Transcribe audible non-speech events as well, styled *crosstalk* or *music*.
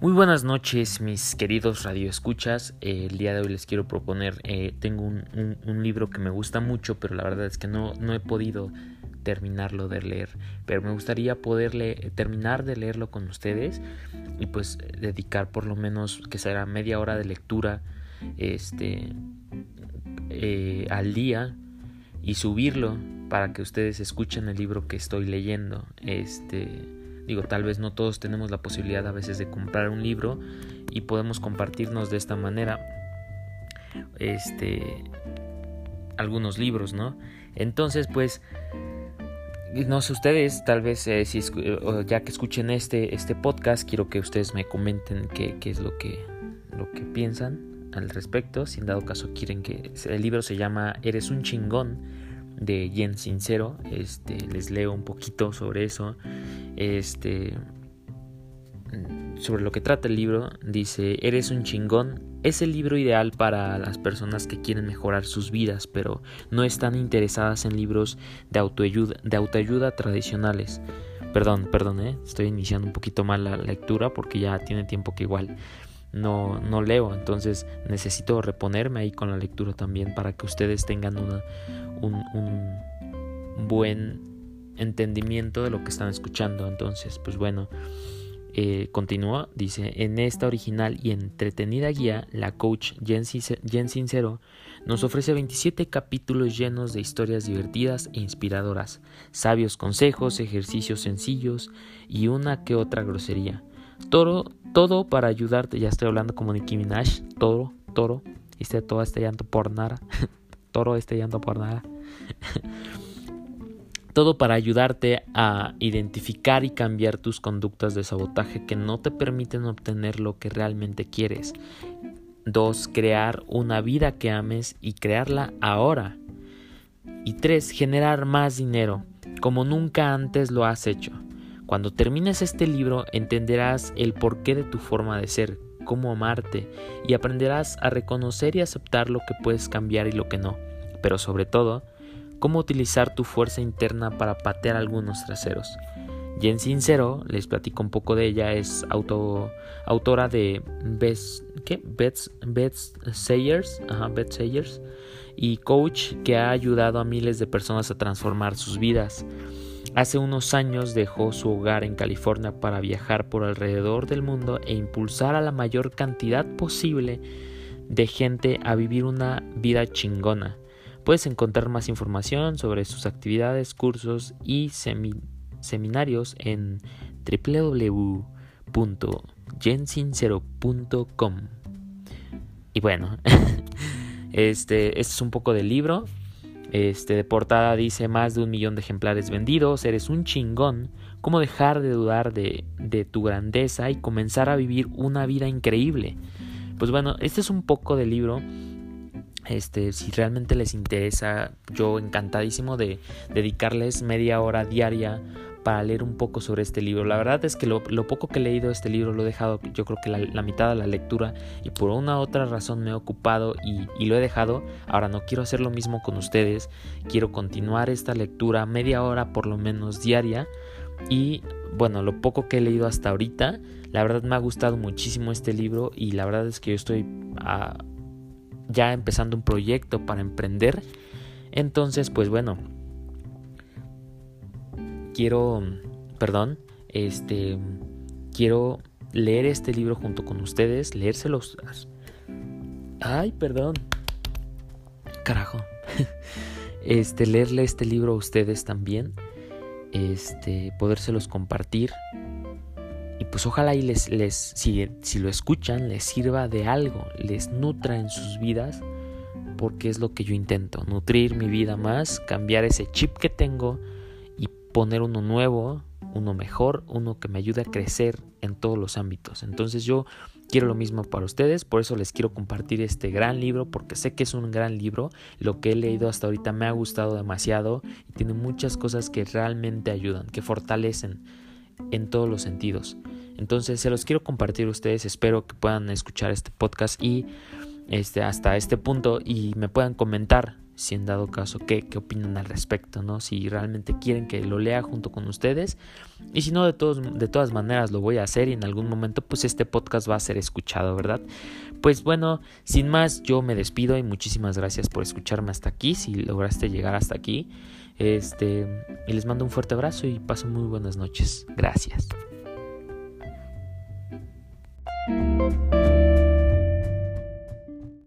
Muy buenas noches, mis queridos radioescuchas. Eh, el día de hoy les quiero proponer, eh, tengo un, libro que me gusta mucho, pero la verdad es que no, no he podido terminarlo de leer. Pero me gustaría poder terminar de leerlo con ustedes y pues dedicar por lo menos que será media hora de lectura este, eh, al día y subirlo para que ustedes escuchen el libro que estoy leyendo. Este Digo, tal vez no todos tenemos la posibilidad a veces de comprar un libro y podemos compartirnos de esta manera este algunos libros, ¿no? Entonces, pues no sé ustedes, tal vez eh, si ya que escuchen este este podcast, quiero que ustedes me comenten qué, qué es lo que lo que piensan al respecto, si en dado caso quieren que el libro se llama Eres un chingón de Jen Sincero, este les leo un poquito sobre eso este, sobre lo que trata el libro, dice, Eres un chingón, es el libro ideal para las personas que quieren mejorar sus vidas, pero no están interesadas en libros de autoayuda, de autoayuda tradicionales. Perdón, perdón, ¿eh? estoy iniciando un poquito mal la lectura porque ya tiene tiempo que igual no, no leo, entonces necesito reponerme ahí con la lectura también para que ustedes tengan una, un, un buen entendimiento de lo que están escuchando. Entonces, pues bueno, eh, continúa, dice, en esta original y entretenida guía, la coach Jen, Sincero nos ofrece 27 capítulos llenos de historias divertidas e inspiradoras, sabios consejos, ejercicios sencillos y una que otra grosería. Todo, todo para ayudarte, ya estoy hablando como Nicki Minaj, toro, toro, este todo este llanto por nada, *laughs* toro este por nada. *laughs* Todo para ayudarte a identificar y cambiar tus conductas de sabotaje que no te permiten obtener lo que realmente quieres. 2. Crear una vida que ames y crearla ahora. Y 3. Generar más dinero, como nunca antes lo has hecho. Cuando termines este libro entenderás el porqué de tu forma de ser, cómo amarte y aprenderás a reconocer y aceptar lo que puedes cambiar y lo que no. Pero sobre todo, cómo utilizar tu fuerza interna para patear algunos traseros. Jen Sincero, les platico un poco de ella, es auto, autora de Best, ¿qué? Best, Best Sayers, Best Sayers, y coach que ha ayudado a miles de personas a transformar sus vidas. Hace unos años dejó su hogar en California para viajar por alrededor del mundo e impulsar a la mayor cantidad posible de gente a vivir una vida chingona. Puedes encontrar más información sobre sus actividades, cursos y seminarios en www.jensincero.com. Y bueno, *laughs* este, este es un poco del libro. Este de portada dice más de un millón de ejemplares vendidos, eres un chingón, cómo dejar de dudar de, de tu grandeza y comenzar a vivir una vida increíble. Pues bueno, este es un poco del libro este, si realmente les interesa, yo encantadísimo de dedicarles media hora diaria para leer un poco sobre este libro. La verdad es que lo, poco que he leído de este libro lo he dejado, yo creo que la, mitad de la lectura y por una otra razón me he ocupado y, lo he dejado. Ahora no quiero hacer lo mismo con ustedes, quiero continuar esta lectura media hora por lo menos diaria y bueno, lo poco que he leído hasta ahorita, la verdad me ha gustado muchísimo este libro y la verdad es que yo estoy a, ya empezando un proyecto para emprender. Entonces, pues bueno, quiero, perdón, este, quiero leer este libro junto con ustedes, leérselos. Ay, perdón. Carajo. *laughs* Este, leerle este libro a ustedes también. Este, podérselos compartir y pues ojalá y les, les si, si lo escuchan, les sirva de algo, les nutra en sus vidas, porque es lo que yo intento, nutrir mi vida más, cambiar ese chip que tengo poner uno nuevo, uno mejor, uno que me ayude a crecer en todos los ámbitos. Entonces yo quiero lo mismo para ustedes, por eso les quiero compartir este gran libro, porque sé que es un gran libro, lo que he leído hasta ahorita me ha gustado demasiado y tiene muchas cosas que realmente ayudan, que fortalecen en todos los sentidos. Entonces se los quiero compartir a ustedes, espero que puedan escuchar este podcast y este, hasta este punto y me puedan comentar si en dado caso qué, qué opinan al respecto, ¿no? Si realmente quieren que lo lea junto con ustedes. Y si no, de, todos, de todas maneras lo voy a hacer y en algún momento pues este podcast va a ser escuchado, ¿verdad? Pues bueno, sin más yo me despido y muchísimas gracias por escucharme hasta aquí, si lograste llegar hasta aquí. Este, y les mando un fuerte abrazo y paso muy buenas noches. Gracias.